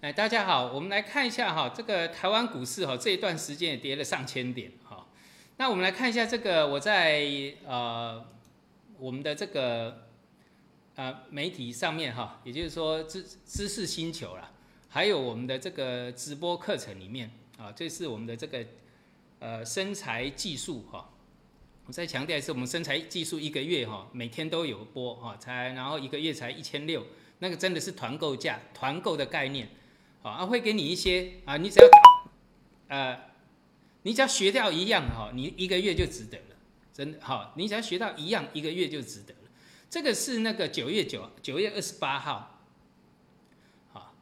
哎，大家好，我们来看一下哈，这个台湾股市哈这一段时间也跌了上千点哈。那我们来看一下这个我在呃我们的这个呃媒体上面哈，也就是说知知识星球啦，还有我们的这个直播课程里面啊，这是我们的这个呃身材技术哈。我再强调一次，我们身材技术一个月哈，每天都有播哈，才然后一个月才一千六，那个真的是团购价，团购的概念，啊，会给你一些啊，你只要呃，你只要学掉一样哈，你一个月就值得了，真的好，你只要学到一样，一个月就值得了。这个是那个九月九九月二十八号，好，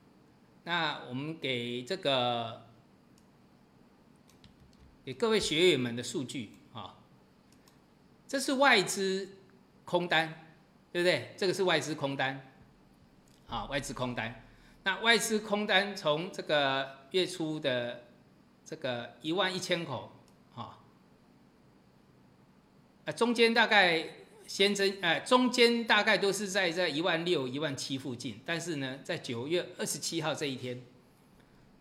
那我们给这个给各位学员们的数据啊。这是外资空单，对不对？这个是外资空单，好，外资空单。那外资空单从这个月初的这个一万一千口，哈，啊，中间大概先增，哎，中间大概都是在在一万六、一万七附近，但是呢，在九月二十七号这一天，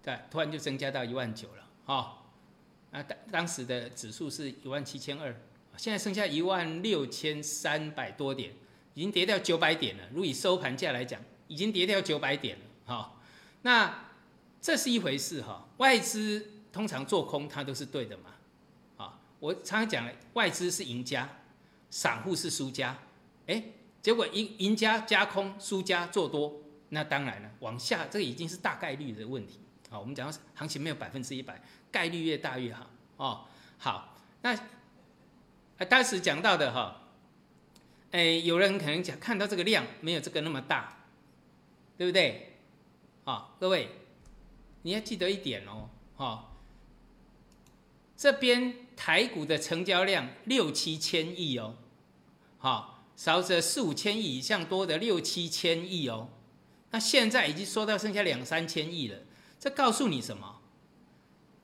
对，突然就增加到一万九了，哈，啊，当当时的指数是一万七千二。现在剩下一万六千三百多点，已经跌掉九百点了。如以收盘价来讲，已经跌掉九百点了。哈，那这是一回事哈。外资通常做空，它都是对的嘛。啊，我常常讲，外资是赢家，散户是输家。哎，结果赢赢家加空，输家做多，那当然了，往下这个已经是大概率的问题。好，我们讲行情没有百分之一百，概率越大越好。哦，好，那。当时讲到的哈，哎，有人可能讲看到这个量没有这个那么大，对不对？啊，各位，你要记得一点哦，哈，这边台股的成交量六七千亿哦，好，少则四五千亿以上，多的六七千亿哦，那现在已经缩到剩下两三千亿了，这告诉你什么？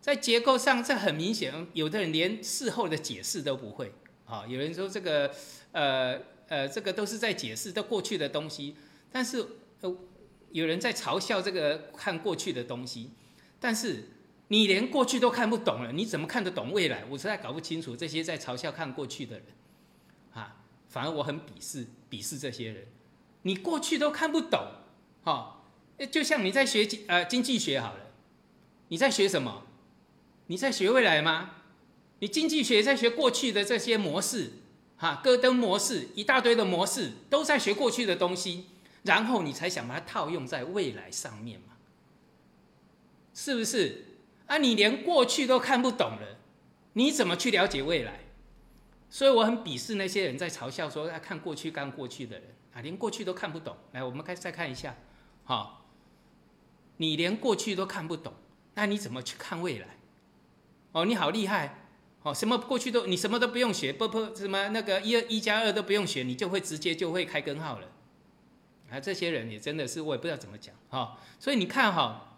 在结构上，这很明显，有的人连事后的解释都不会。啊，有人说这个，呃呃，这个都是在解释都过去的东西，但是呃，有人在嘲笑这个看过去的东西，但是你连过去都看不懂了，你怎么看得懂未来？我实在搞不清楚这些在嘲笑看过去的人，啊，反而我很鄙视鄙视这些人，你过去都看不懂，哈，就像你在学经呃经济学好了，你在学什么？你在学未来吗？你经济学在学过去的这些模式，哈，戈登模式，一大堆的模式，都在学过去的东西，然后你才想把它套用在未来上面嘛？是不是？啊，你连过去都看不懂了，你怎么去了解未来？所以我很鄙视那些人在嘲笑说啊看过去干过去的人啊，连过去都看不懂。来，我们开再看一下，好，你连过去都看不懂，那你怎么去看未来？哦，你好厉害！哦，什么过去都你什么都不用学，不不什么那个一二一加二都不用学，你就会直接就会开根号了。啊，这些人也真的是我也不知道怎么讲哈。所以你看哈，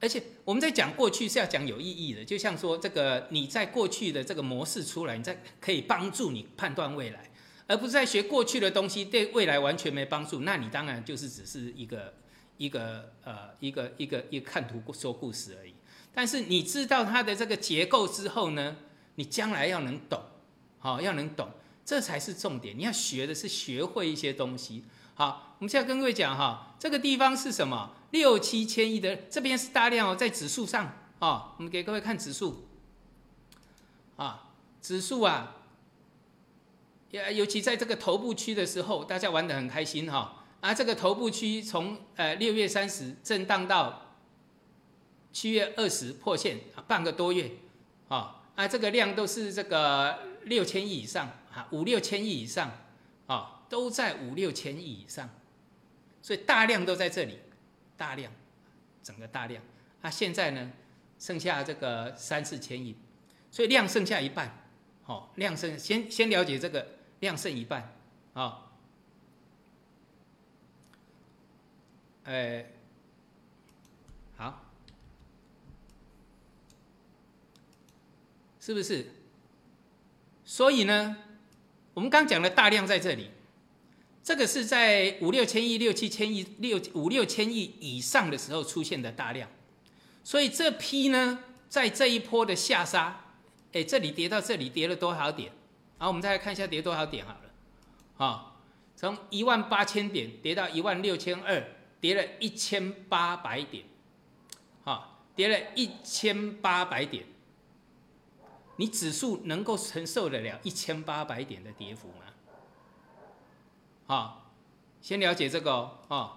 而且我们在讲过去是要讲有意义的，就像说这个你在过去的这个模式出来，你在可以帮助你判断未来，而不是在学过去的东西对未来完全没帮助，那你当然就是只是一个一个呃一个一个一个看图说故事而已。但是你知道它的这个结构之后呢，你将来要能懂，好，要能懂，这才是重点。你要学的是学会一些东西。好，我们现在跟各位讲哈，这个地方是什么？六七千亿的，这边是大量哦，在指数上啊，我们给各位看指数，啊，指数啊，尤尤其在这个头部区的时候，大家玩的很开心哈。啊，这个头部区从呃六月三十震荡到。七月二十破线啊，半个多月，啊啊，这个量都是这个六千亿以上啊，五六千亿以上啊，都在五六千亿以上，所以大量都在这里，大量，整个大量，啊，现在呢，剩下这个三四千亿，所以量剩下一半，好，量剩先先了解这个量剩一半，啊，哎。是不是？所以呢，我们刚讲的大量在这里，这个是在五六千亿、六七千亿、六五六千亿以上的时候出现的大量，所以这批呢，在这一波的下杀，哎，这里跌到这里跌了多少点？好，我们再来看一下跌多少点好了，啊，从一万八千点跌到一万六千二，跌了一千八百点，好，跌了一千八百点，你指数能够承受得了一千八百点的跌幅吗？啊，先了解这个哦。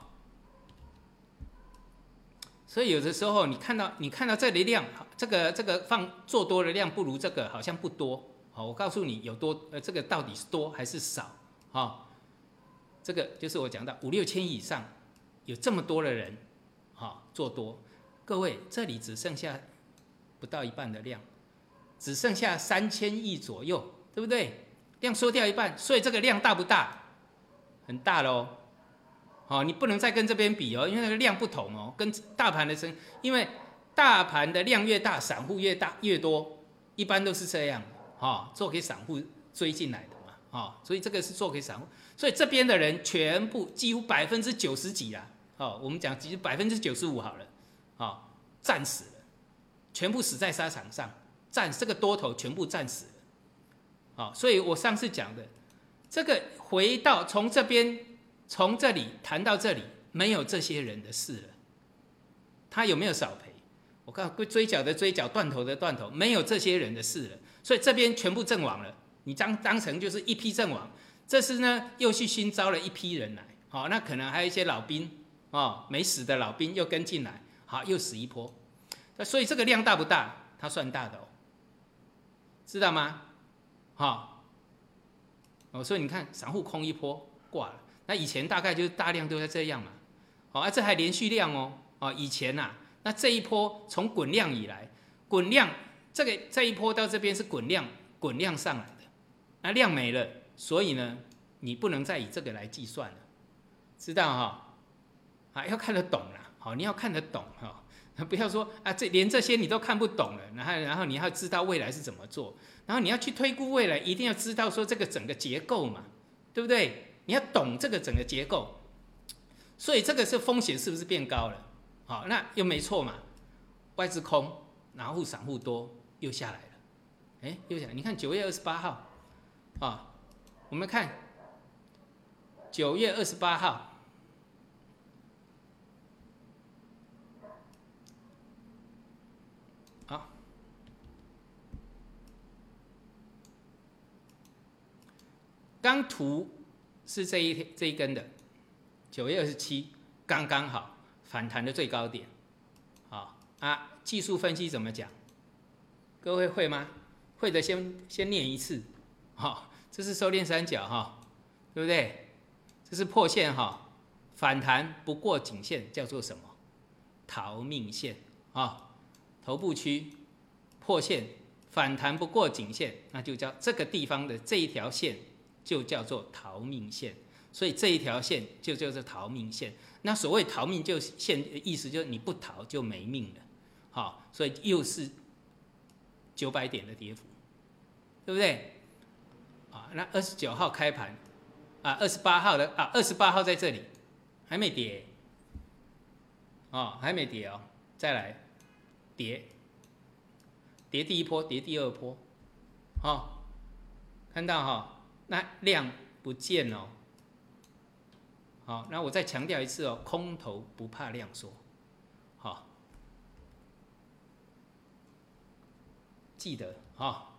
所以有的时候你看到你看到这里量，这个这个放做多的量不如这个好像不多。好，我告诉你有多呃，这个到底是多还是少？哈，这个就是我讲到五六千以上有这么多的人，哈，做多。各位这里只剩下不到一半的量，只剩下三千亿左右，对不对？量缩掉一半，所以这个量大不大？很大喽，好，你不能再跟这边比哦，因为那个量不同哦，跟大盘的升，因为大盘的量越大，散户越大越多，一般都是这样，哈，做给散户追进来的嘛，哈，所以这个是做给散户，所以这边的人全部几乎百分之九十几啦，哦，我们讲其实百分之九十五好了，哦，战死了，全部死在沙场上，战这个多头全部战死了，好，所以我上次讲的。这个回到从这边从这里谈到这里，没有这些人的事了。他有没有少赔？我告诉追缴的追缴，断头的断头，没有这些人的事了。所以这边全部阵亡了。你当当成就是一批阵亡。这是呢又去新招了一批人来，好，那可能还有一些老兵哦，没死的老兵又跟进来，好，又死一波。所以这个量大不大？它算大的哦，知道吗？好。所以你看，散户空一波挂了。那以前大概就是大量都在这样嘛。哦，这还连续量哦。哦，以前呐，那这一波从滚量以来，滚量这个这一波到这边是滚量，滚量上来的，那量没了，所以呢，你不能再以这个来计算了，知道哈？啊，要看得懂啦。好，你要看得懂哈。不要说啊，这连这些你都看不懂了，然后然后你要知道未来是怎么做，然后你要去推估未来，一定要知道说这个整个结构嘛，对不对？你要懂这个整个结构，所以这个是风险是不是变高了？好，那又没错嘛，外资空，然后散户多，又下来了，哎，又下来，你看九月二十八号，啊，我们看九月二十八号。刚图是这一这一根的，九月二十七刚刚好反弹的最高点，好啊，技术分析怎么讲？各位会吗？会的先先念一次，好，这是收敛三角哈，对不对？这是破线哈，反弹不过颈线叫做什么？逃命线啊，头部区破线反弹不过颈线，那就叫这个地方的这一条线。就叫做逃命线，所以这一条线就叫做逃命线。那所谓逃命就线意思就是你不逃就没命了，好，所以又是九百点的跌幅，对不对？啊，那二十九号开盘，啊，二十八号的啊，二十八号在这里还没跌，哦，还没跌哦，再来跌，跌第一波，跌第二波，好，看到哈。那量不见哦，好，那我再强调一次哦，空头不怕量缩，好，记得哈，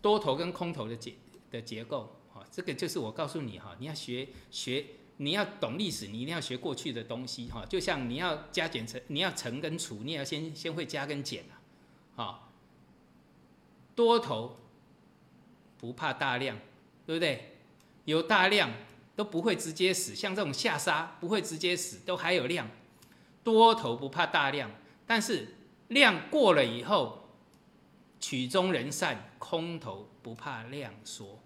多头跟空头的结的结构，哈，这个就是我告诉你哈，你要学学，你要懂历史，你一定要学过去的东西哈，就像你要加减乘，你要乘跟除，你也要先先会加跟减啊，好，多头不怕大量。对不对？有大量都不会直接死，像这种下杀不会直接死，都还有量。多头不怕大量，但是量过了以后，曲终人散，空头不怕量缩。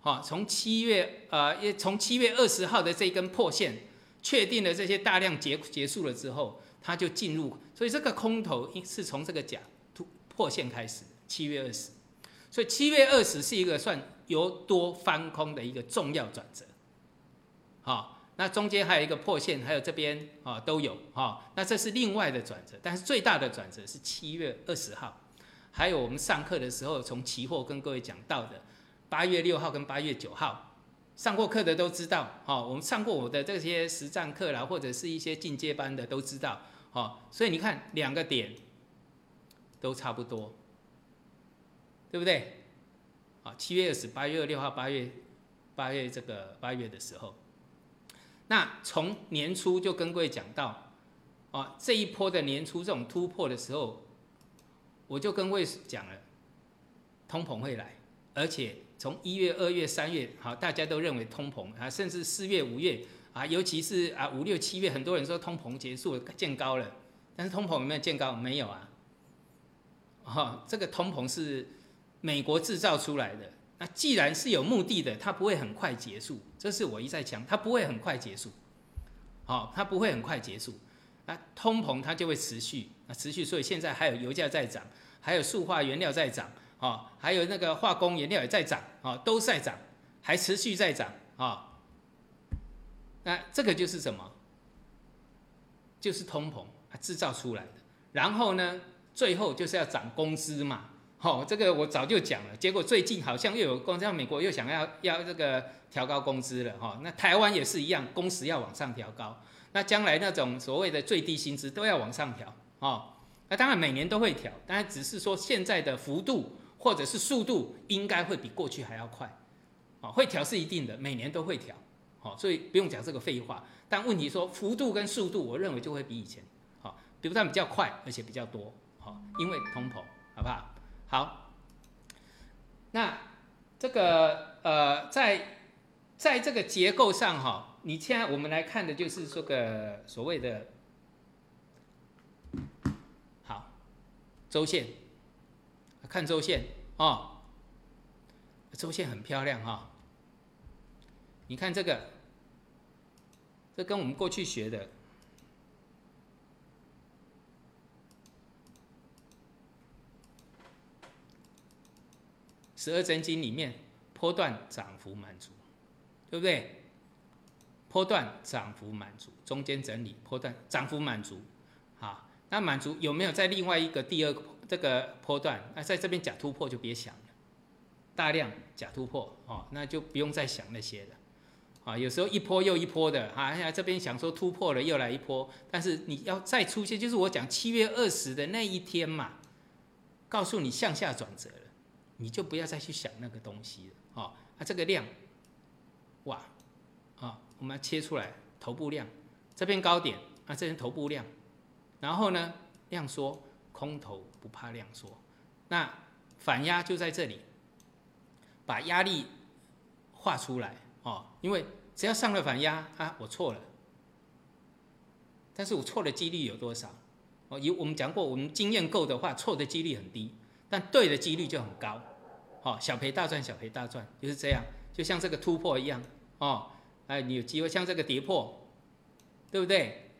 好，从七月呃，从七月二十号的这根破线，确定了这些大量结结束了之后，它就进入，所以这个空头是从这个假突破线开始，七月二十，所以七月二十是一个算。由多翻空的一个重要转折，好。那中间还有一个破线，还有这边啊都有哈。那这是另外的转折，但是最大的转折是七月二十号，还有我们上课的时候从期货跟各位讲到的八月六号跟八月九号，上过课的都知道哈。我们上过我的这些实战课啦，或者是一些进阶班的都知道哈。所以你看两个点都差不多，对不对？啊，七月二十，八月六号，八月八月这个八月的时候。那从年初就跟各位讲到，啊，这一波的年初这种突破的时候，我就跟各位讲了，通膨会来，而且从一月、二月、三月，好，大家都认为通膨啊，甚至四月、五月啊，尤其是啊五六七月，很多人说通膨结束见高了，但是通膨有没有见高？没有啊，哈，这个通膨是美国制造出来的。那既然是有目的的，它不会很快结束，这是我一再讲，它不会很快结束，好，它不会很快结束，那通膨它就会持续，那持续，所以现在还有油价在涨，还有塑化原料在涨，哦，还有那个化工原料也在涨，哦，都在涨，还持续在涨，啊，那这个就是什么？就是通膨它制造出来的，然后呢，最后就是要涨工资嘛。好，这个我早就讲了，结果最近好像又有工，像美国又想要要这个调高工资了哈。那台湾也是一样，工时要往上调高。那将来那种所谓的最低薪资都要往上调哦。那当然每年都会调，当然只是说现在的幅度或者是速度应该会比过去还要快。哦，会调是一定的，每年都会调。好，所以不用讲这个废话。但问题说幅度跟速度，我认为就会比以前好，比不但比较快，而且比较多。好，因为通膨，好不好？好，那这个呃，在在这个结构上哈，你现在我们来看的就是这个所谓的，好，周线，看周线哦，周线很漂亮哈，你看这个，这跟我们过去学的。十二真经里面，波段涨幅满足，对不对？波段涨幅满足，中间整理，波段涨幅满足，好，那满足有没有在另外一个第二这个波段？那在这边假突破就别想了，大量假突破哦，那就不用再想那些了，啊，有时候一波又一波的，啊，这边想说突破了又来一波，但是你要再出现，就是我讲七月二十的那一天嘛，告诉你向下转折。你就不要再去想那个东西了，哦，那这个量，哇，啊，我们要切出来头部量，这边高点，啊，这边头部量，然后呢，量缩，空头不怕量缩，那反压就在这里，把压力画出来，哦，因为只要上了反压，啊，我错了，但是我错的几率有多少？哦，有我们讲过，我们经验够的话，错的几率很低，但对的几率就很高。好，小赔大赚，小赔大赚就是这样，就像这个突破一样哦。哎，你有机会像这个跌破，对不对？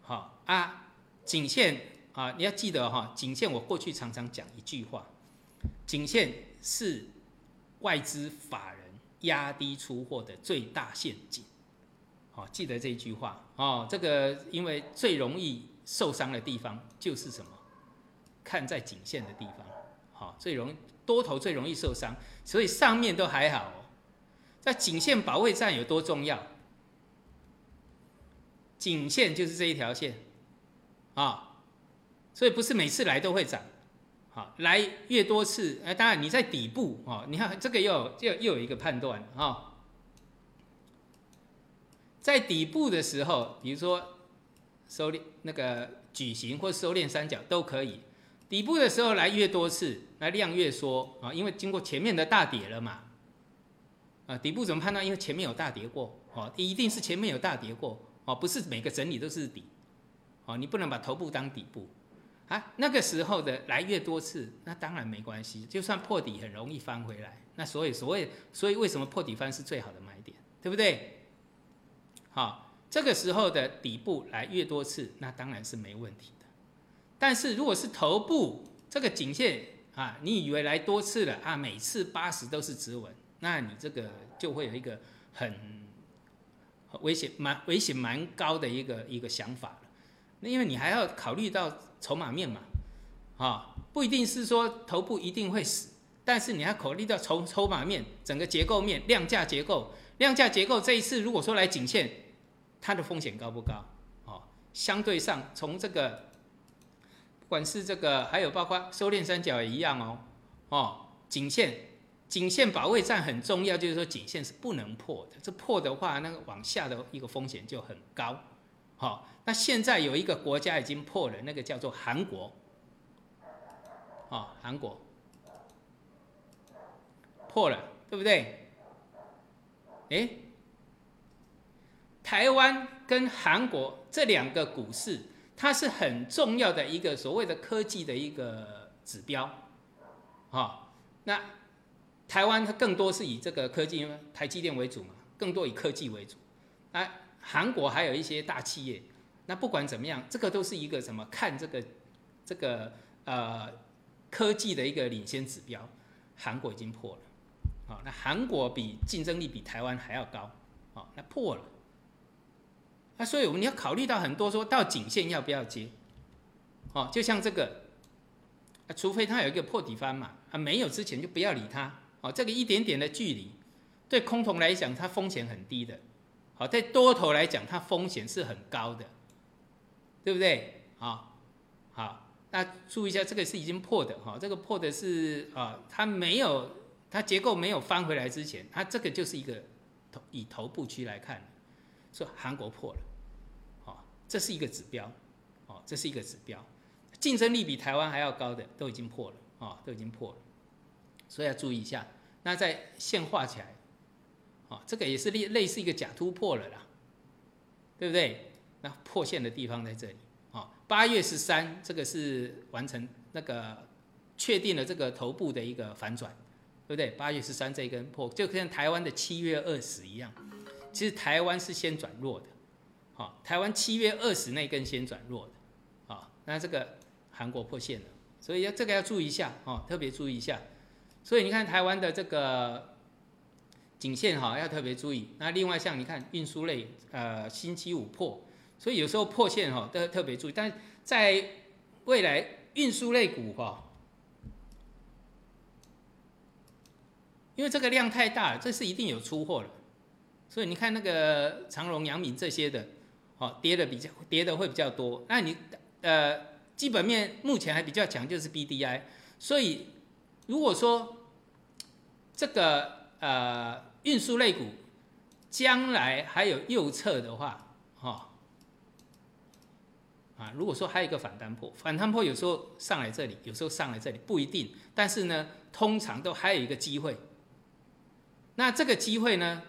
好啊，颈线啊，你要记得哈，颈线我过去常常讲一句话，颈线是外资法人压低出货的最大陷阱。好，记得这一句话哦。这个因为最容易受伤的地方就是什么？看在颈线的地方，好，最容易。多头最容易受伤，所以上面都还好。在颈线保卫战有多重要？颈线就是这一条线啊，所以不是每次来都会涨。好，来越多次，哎，当然你在底部哦，你看这个又又又有一个判断啊，在底部的时候，比如说收敛那个矩形或收敛三角都可以。底部的时候来越多次，来量越缩啊，因为经过前面的大跌了嘛，啊，底部怎么判断？因为前面有大跌过，哦，一定是前面有大跌过，哦，不是每个整理都是底，哦，你不能把头部当底部，啊，那个时候的来越多次，那当然没关系，就算破底很容易翻回来，那所以所谓，所以为什么破底翻是最好的买点，对不对？好，这个时候的底部来越多次，那当然是没问题。但是如果是头部这个颈线啊，你以为来多次了啊，每次八十都是直稳，那你这个就会有一个很危险蛮危险蛮高的一个一个想法了。那因为你还要考虑到筹码面嘛，啊，不一定是说头部一定会死，但是你要考虑到筹筹码面、整个结构面、量价结构、量价结构这一次如果说来颈线，它的风险高不高？哦，相对上从这个，不管是这个，还有包括收敛三角也一样哦，哦，颈线。颈线保卫战很重要，就是说颈线是不能破的，这破的话，那个往下的一个风险就很高。好，那现在有一个国家已经破了，那个叫做韩国。啊，韩国破了，对不对？哎，台湾跟韩国这两个股市，它是很重要的一个所谓的科技的一个指标。好，那。台湾它更多是以这个科技，台积电为主嘛，更多以科技为主。那韩国还有一些大企业。那不管怎么样，这个都是一个什么？看这个这个呃科技的一个领先指标。韩国已经破了，好，那韩国比竞争力比台湾还要高，好，那破了。那所以我们要考虑到很多，说到颈线要不要接？哦，就像这个，啊除非它有一个破底翻嘛，啊，没有之前就不要理它。哦，这个一点点的距离，对空头来讲，它风险很低的；好，在多头来讲，它风险是很高的，对不对？好，好，那注意一下，这个是已经破的哈，这个破的是啊，它没有，它结构没有翻回来之前，它这个就是一个头以头部区来看，说韩国破了，这是一个指标，哦，这是一个指标，竞争力比台湾还要高的都已经破了，啊，都已经破了，所以要注意一下。那在线画起来，啊，这个也是类类似一个假突破了啦，对不对？那破线的地方在这里，啊，八月十三这个是完成那个确定了这个头部的一个反转，对不对？八月十三这一根破，就跟台湾的七月二十一样，其实台湾是先转弱的，好，台湾七月二十那根先转弱的，啊，那这个韩国破线了，所以要这个要注意一下，哦，特别注意一下。所以你看台湾的这个颈线哈，要特别注意。那另外像你看运输类，呃，星期五破，所以有时候破线哈都要特别注意。但在未来运输类股哈，因为这个量太大了，这是一定有出货了。所以你看那个长荣、阳明这些的，哦，跌的比较跌的会比较多。那你呃基本面目前还比较强，就是 BDI。所以如果说这个呃运输类股将来还有右侧的话，哈啊，如果说还有一个反弹破，反弹破有时候上来这里，有时候上来这里不一定，但是呢，通常都还有一个机会。那这个机会呢，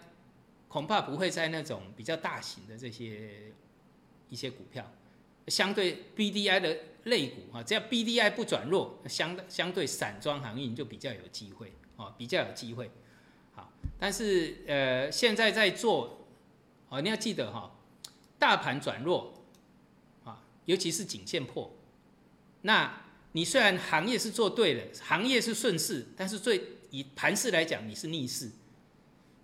恐怕不会在那种比较大型的这些一些股票，相对 BDI 的类股啊，只要 BDI 不转弱，相相对散装航运就比较有机会。哦，比较有机会，好，但是呃，现在在做，哦，你要记得哈，大盘转弱，啊，尤其是颈线破，那你虽然行业是做对了，行业是顺势，但是最以盘势来讲，你是逆势，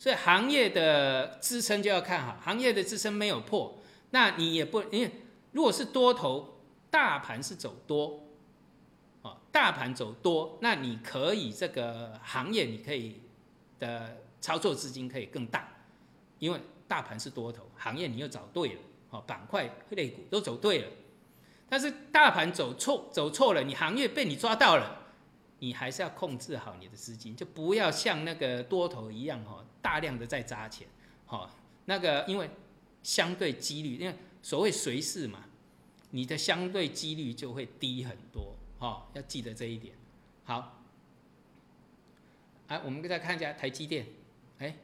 所以行业的支撑就要看好，行业的支撑没有破，那你也不，因为如果是多头，大盘是走多。哦大盘走多，那你可以这个行业你可以的操作资金可以更大，因为大盘是多头，行业你又找对了，哦，板块类股都走对了。但是大盘走错走错了，你行业被你抓到了，你还是要控制好你的资金，就不要像那个多头一样哈，大量的在砸钱，哈，那个因为相对几率，因为所谓随势嘛，你的相对几率就会低很多。哦，要记得这一点。好，哎，我们再看一下台积电，哎，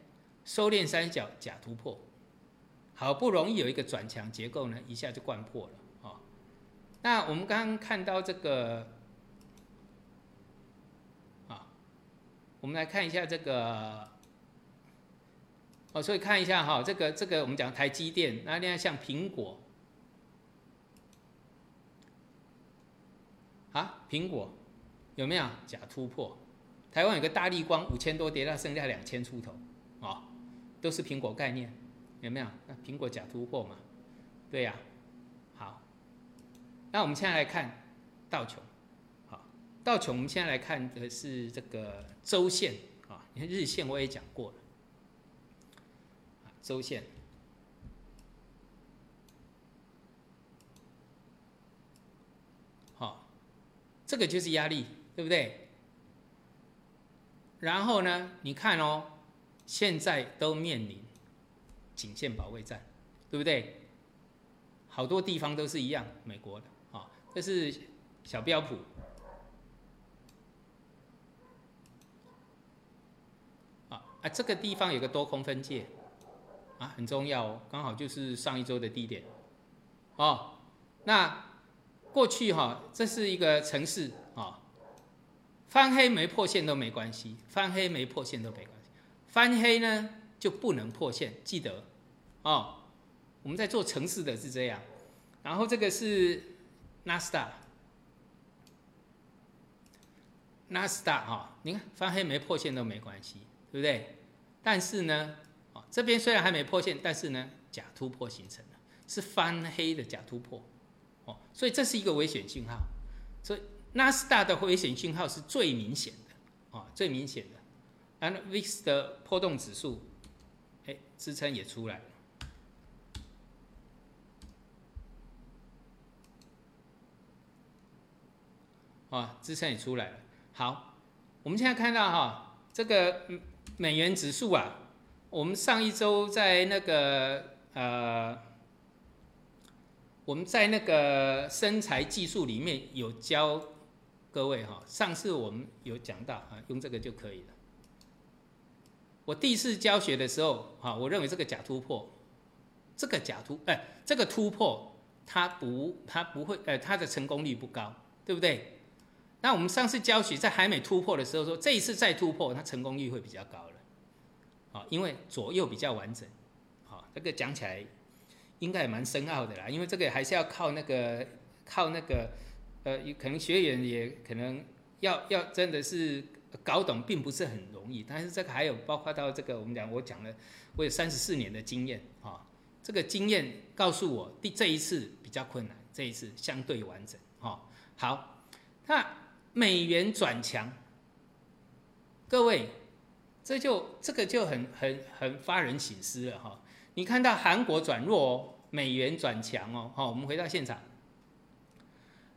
收敛三角假突破，好不容易有一个转强结构呢，一下就灌破了。哦，那我们刚刚看到这个，啊，我们来看一下这个，哦，所以看一下哈，这个这个我们讲台积电，那另外像苹果。啊，苹果有没有假突破？台湾有个大力光五千多跌到剩下两千出头，啊，都是苹果概念，有没有？那苹果假突破嘛，对呀。好，那我们现在来看道琼，好，道琼我们现在来看的是这个周线啊，你看日线我也讲过了，周线，好，这个就是压力，对不对？然后呢，你看哦，现在都面临。颈线保卫战，对不对？好多地方都是一样，美国的啊，这是小标普啊啊，这个地方有个多空分界啊，很重要哦，刚好就是上一周的低点哦。那过去哈，这是一个城市啊，翻黑没破线都没关系，翻黑没破线都没关系，翻黑呢就不能破线，记得。哦，我们在做城市的是这样，然后这个是纳斯达，纳斯达哈，你看翻黑没破线都没关系，对不对？但是呢，这边虽然还没破线，但是呢假突破形成了，是翻黑的假突破，哦，所以这是一个危险信号，所以纳斯达的危险信号是最明显的，啊最明显的，然后 VIX 的波动指数，哎支撑也出来了。啊，支撑也出来了。好，我们现在看到哈，这个美元指数啊，我们上一周在那个呃，我们在那个身材技术里面有教各位哈，上次我们有讲到啊，用这个就可以了。我第一次教学的时候，哈，我认为这个假突破，这个假突，哎，这个突破它不，它不会，呃，它的成功率不高，对不对？那我们上次教学在还没突破的时候说，这一次再突破，它成功率会比较高，啊，因为左右比较完整，好，这个讲起来应该也蛮深奥的啦，因为这个还是要靠那个靠那个，呃，可能学员也可能要要真的是搞懂，并不是很容易，但是这个还有包括到这个我们讲我讲了，我有三十四年的经验，啊，这个经验告诉我第这一次比较困难，这一次相对完整，哈，好，那。美元转强，各位，这就这个就很很很发人省思了哈。你看到韩国转弱哦，美元转强哦。好，我们回到现场，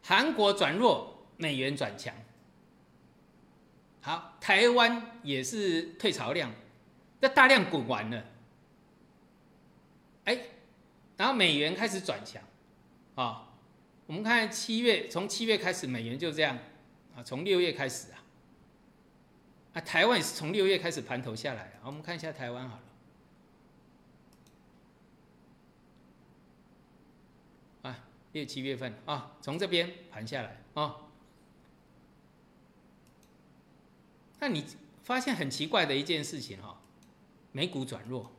韩国转弱，美元转强。好，台湾也是退潮量，那大量滚完了，哎，然后美元开始转强，啊，我们看七月，从七月开始，美元就这样。啊，从六月开始啊，啊，台湾也是从六月开始盘头下来啊。我们看一下台湾好了，啊，六七月份啊，从这边盘下来啊。那你发现很奇怪的一件事情哈，美股转弱，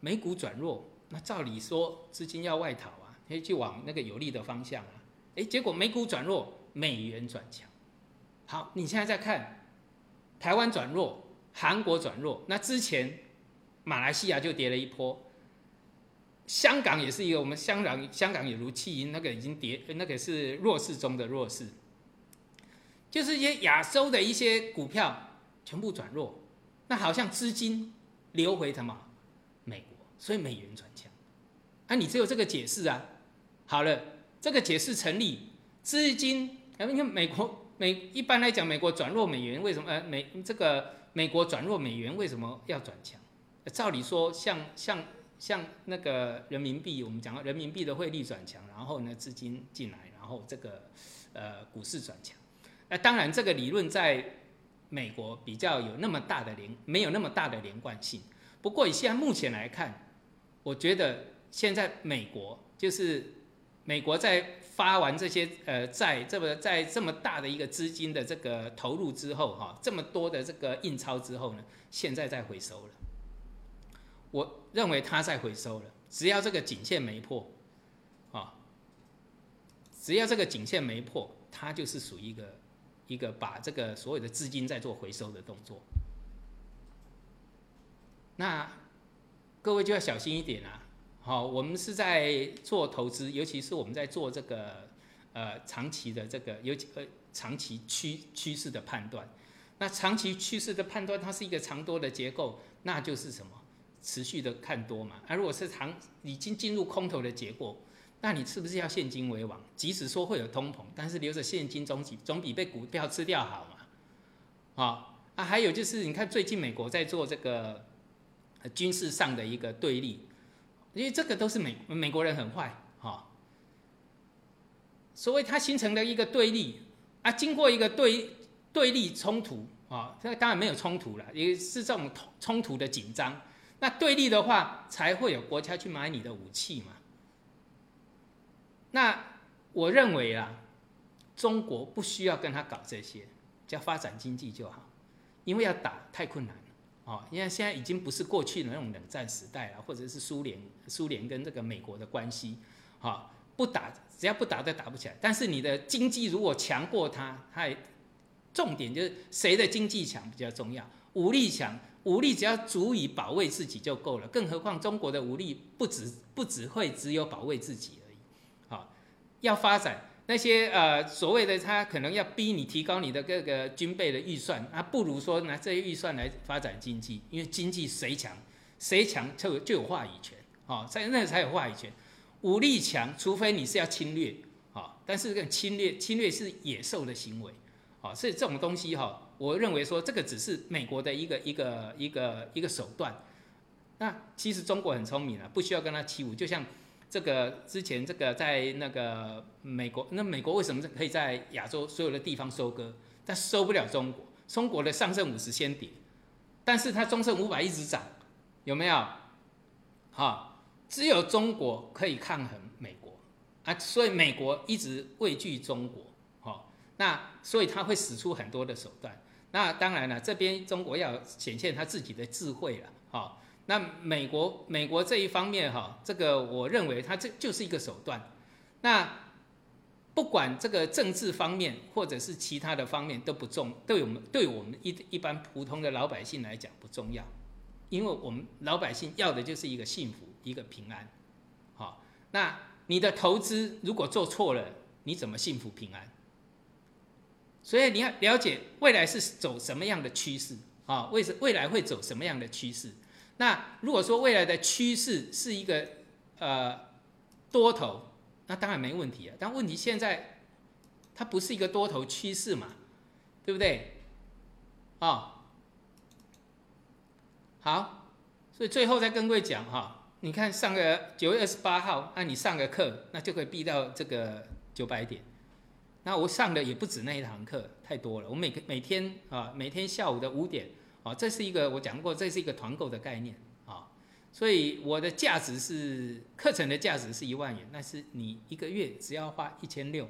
美股转弱，那照理说资金要外逃啊，可以去往那个有利的方向啊，哎，结果美股转弱。美元转强，好，你现在在看台湾转弱，韩国转弱，那之前马来西亚就跌了一波，香港也是一个，我们香港香港也如弃婴，那个已经跌，那个是弱势中的弱势，就是一些亚洲的一些股票全部转弱，那好像资金流回什么美国，所以美元转强，啊，你只有这个解释啊，好了，这个解释成立，资金。哎，你看美国美一般来讲，美国转弱美元为什么？呃，美这个美国转弱美元为什么要转强？照理说，像像像那个人民币，我们讲人民币的汇率转强，然后呢资金进来，然后这个呃股市转强。那当然，这个理论在美国比较有那么大的连，没有那么大的连贯性。不过以现在目前来看，我觉得现在美国就是美国在。发完这些呃债，这么在这么大的一个资金的这个投入之后，哈，这么多的这个印钞之后呢，现在在回收了。我认为它在回收了，只要这个颈线没破，啊，只要这个颈线没破，它就是属于一个一个把这个所有的资金在做回收的动作。那各位就要小心一点啊。好，我们是在做投资，尤其是我们在做这个呃长期的这个尤其呃长期趋趋势的判断。那长期趋势的判断，它是一个长多的结构，那就是什么？持续的看多嘛。而如果是长已经进入空头的结果，那你是不是要现金为王？即使说会有通膨，但是留着现金总比总比被股票吃掉好嘛。好，啊，还有就是你看最近美国在做这个军事上的一个对立。因为这个都是美美国人很坏，哈，所谓它形成了一个对立啊，经过一个对对立冲突啊，这当然没有冲突了，也是这种冲突的紧张。那对立的话，才会有国家去买你的武器嘛。那我认为啊，中国不需要跟他搞这些，只要发展经济就好，因为要打太困难。哦，因为现在已经不是过去的那种冷战时代了，或者是苏联、苏联跟这个美国的关系，哈，不打，只要不打都打不起来。但是你的经济如果强过他，他重点就是谁的经济强比较重要，武力强，武力只要足以保卫自己就够了。更何况中国的武力不只不只会只有保卫自己而已，好，要发展。那些呃所谓的他可能要逼你提高你的各个军备的预算，啊，不如说拿这些预算来发展经济，因为经济谁强谁强就就有话语权，哦，在那才有话语权。武力强，除非你是要侵略，啊，但是这个侵略侵略是野兽的行为，啊，所以这种东西哈，我认为说这个只是美国的一个一个一个一个手段。那其实中国很聪明啊，不需要跟他起舞，就像。这个之前，这个在那个美国，那美国为什么可以在亚洲所有的地方收割，但收不了中国？中国的上证五十先跌，但是它中证五百一直涨，有没有？哈，只有中国可以抗衡美国啊，所以美国一直畏惧中国，哈，那所以他会使出很多的手段。那当然了，这边中国要显现他自己的智慧了，哈。那美国，美国这一方面哈，这个我认为它这就是一个手段。那不管这个政治方面或者是其他的方面都不重，对我们对我们一一般普通的老百姓来讲不重要，因为我们老百姓要的就是一个幸福，一个平安。好，那你的投资如果做错了，你怎么幸福平安？所以你要了解未来是走什么样的趋势啊？为什未来会走什么样的趋势？那如果说未来的趋势是一个呃多头，那当然没问题啊。但问题现在它不是一个多头趋势嘛，对不对？啊，好，所以最后再跟各位讲哈，你看上个九月二十八号，那你上个课，那就可以避到这个九百点。那我上的也不止那一堂课，太多了。我每个每天啊，每天下午的五点。啊，这是一个我讲过，这是一个团购的概念啊，所以我的价值是课程的价值是一万元，那是你一个月只要花一千六，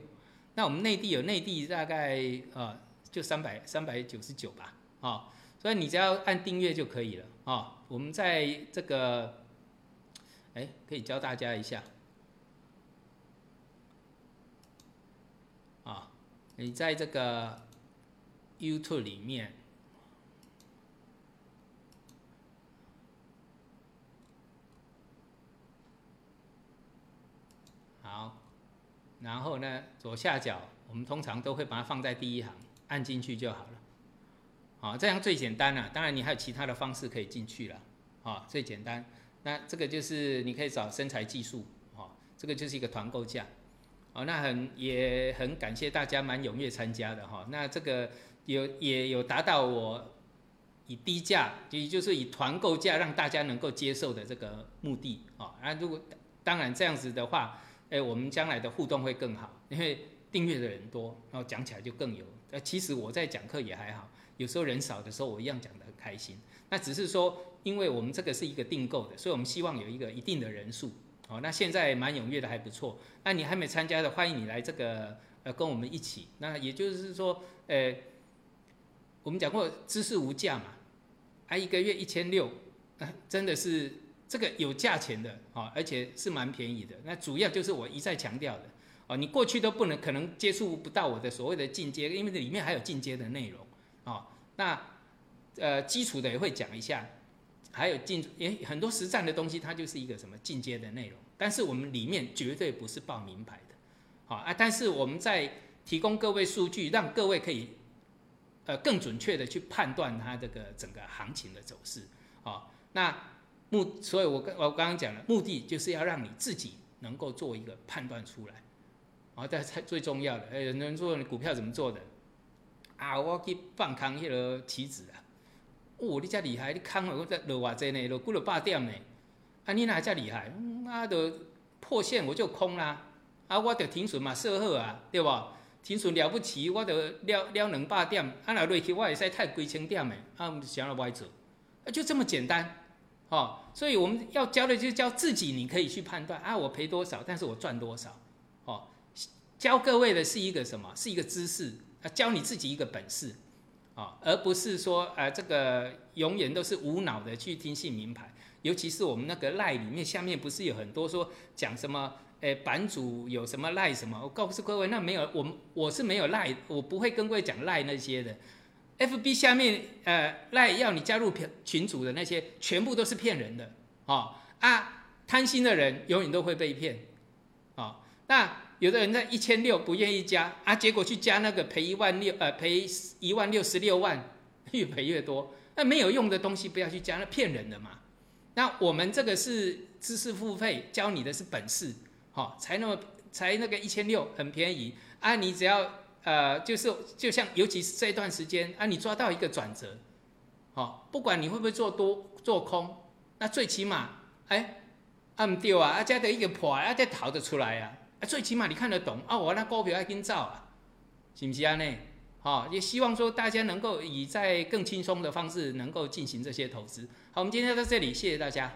那我们内地有内地大概呃就三百三百九十九吧，啊，所以你只要按订阅就可以了啊。我们在这个，哎，可以教大家一下，啊，你在这个 YouTube 里面。然后呢，左下角我们通常都会把它放在第一行，按进去就好了。好，这样最简单了。当然你还有其他的方式可以进去了。啊，最简单。那这个就是你可以找身材技术。啊，这个就是一个团购价。哦，那很也很感谢大家蛮踊跃参加的哈。那这个有也有达到我以低价，也就是以团购价让大家能够接受的这个目的。啊，那如果当然这样子的话。哎，我们将来的互动会更好，因为订阅的人多，然后讲起来就更有。呃，其实我在讲课也还好，有时候人少的时候，我一样讲得很开心。那只是说，因为我们这个是一个订购的，所以我们希望有一个一定的人数。哦，那现在蛮踊跃的，还不错。那你还没参加的，欢迎你来这个呃跟我们一起。那也就是说，呃，我们讲过知识无价嘛，啊，一个月一千六，真的是。这个有价钱的啊，而且是蛮便宜的。那主要就是我一再强调的啊，你过去都不能可能接触不到我的所谓的进阶，因为里面还有进阶的内容啊。那呃基础的也会讲一下，还有进也很多实战的东西，它就是一个什么进阶的内容。但是我们里面绝对不是报名牌的，好啊。但是我们在提供各位数据，让各位可以呃更准确的去判断它这个整个行情的走势，啊。那目，所以我刚我刚刚讲了，目的就是要让你自己能够做一个判断出来，啊，但是最重要的，哎，有人说股票怎么做的？啊，我去放空迄个棋子啊，哦，你遮厉害，你空了我再落偌济呢，落几落百点呢？啊，你哪遮厉害？啊，就破线我就空啦，啊，我就停损嘛设好啊，对不？停损了不起，我就了了两百点，啊，若落去我会使太几千点的，啊，想要歪做，啊，就这么简单。哦，所以我们要教的就是教自己，你可以去判断啊，我赔多少，但是我赚多少。哦，教各位的是一个什么？是一个知识啊，教你自己一个本事啊，而不是说呃，这个永远都是无脑的去听信名牌。尤其是我们那个赖里面下面不是有很多说讲什么？诶，版主有什么赖什么？我告诉各位，那没有，我我是没有赖，我不会跟各位讲赖那些的。F B 下面呃赖要你加入群群组的那些，全部都是骗人的哦啊！贪心的人永远都会被骗哦。那有的人在一千六不愿意加啊，结果去加那个赔一万六呃赔一万六十六万，越赔越多。那没有用的东西不要去加，那骗人的嘛。那我们这个是知识付费，教你的是本事，好才那么才那个一千六很便宜啊，你只要。呃，就是就像，尤其是这段时间啊，你抓到一个转折，好，不管你会不会做多做空，那最起码，哎，按掉啊，啊，加的一个破啊，再逃得出来啊，啊，最起码你看得懂啊，我那股票要跟造啊，是不是啊？呢，好，也希望说大家能够以在更轻松的方式能够进行这些投资。好，我们今天到这里，谢谢大家。